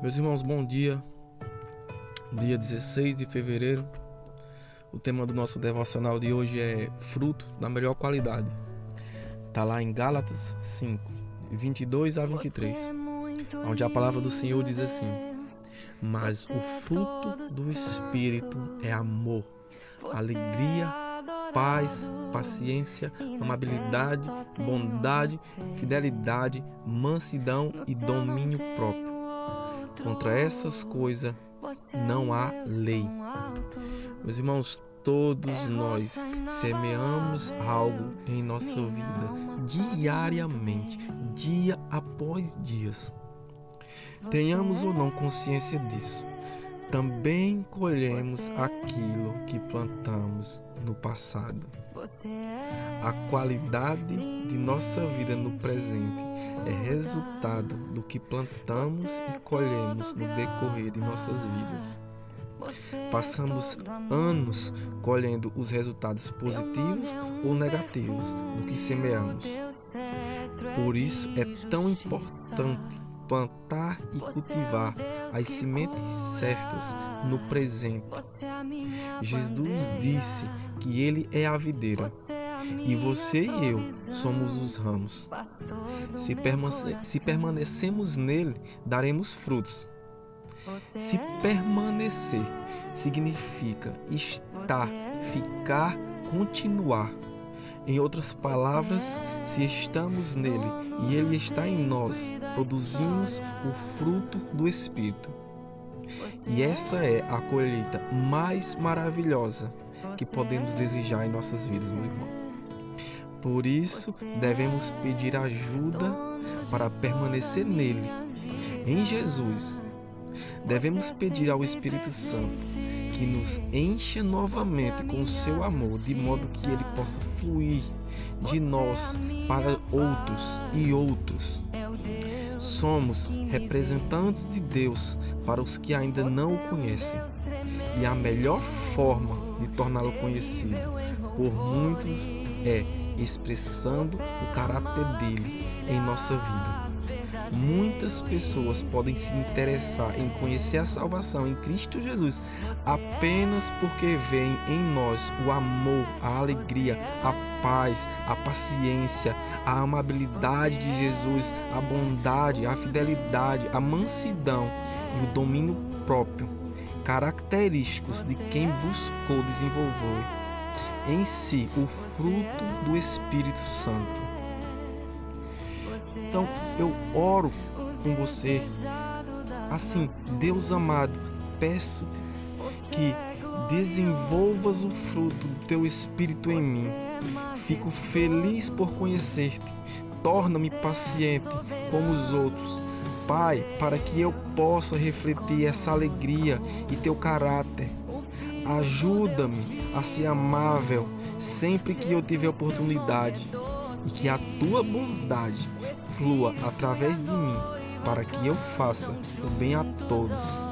Meus irmãos, bom dia. Dia 16 de fevereiro. O tema do nosso devocional de hoje é fruto da melhor qualidade. Está lá em Gálatas 5, 22 a 23, onde a palavra do Senhor diz assim: Mas o fruto do Espírito é amor, alegria, paz, paciência, amabilidade, bondade, fidelidade, mansidão e domínio próprio Contra essas coisas não há lei. Meus irmãos, todos nós semeamos algo em nossa vida diariamente, dia após dia. Tenhamos ou não consciência disso, também colhemos aquilo que plantamos no passado. A qualidade de nossa vida no presente é resultado do que plantamos e colhemos no decorrer de nossas vidas. Passamos anos colhendo os resultados positivos ou negativos do que semeamos. Por isso é tão importante plantar e cultivar as sementes certas no presente. Jesus disse que Ele é a videira e você e eu somos os ramos. Se, se permanecemos nele, daremos frutos. Se permanecer significa estar, ficar, continuar. Em outras palavras, se estamos nele e ele está em nós, produzimos o fruto do Espírito. E essa é a colheita mais maravilhosa que podemos desejar em nossas vidas, meu irmão. Por isso, devemos pedir ajuda para permanecer nele, em Jesus. Devemos pedir ao Espírito Santo que nos encha novamente com o seu amor, de modo que ele possa fluir de nós para outros e outros. Somos representantes de Deus para os que ainda não o conhecem. E a melhor forma de torná-lo conhecido por muitos é expressando o caráter dele em nossa vida. Muitas pessoas podem se interessar em conhecer a salvação em Cristo Jesus apenas porque veem em nós o amor, a alegria, a paz, a paciência, a amabilidade de Jesus, a bondade, a fidelidade, a mansidão e o domínio próprio, característicos de quem buscou desenvolver em si o fruto do Espírito Santo. Então eu oro com você. Assim, Deus amado, peço que desenvolvas o fruto do teu Espírito em mim. Fico feliz por conhecer-te. Torna-me paciente como os outros. Pai, para que eu possa refletir essa alegria e teu caráter. Ajuda-me a ser amável sempre que eu tiver oportunidade e que a tua bondade flua através de mim, para que eu faça o bem a todos.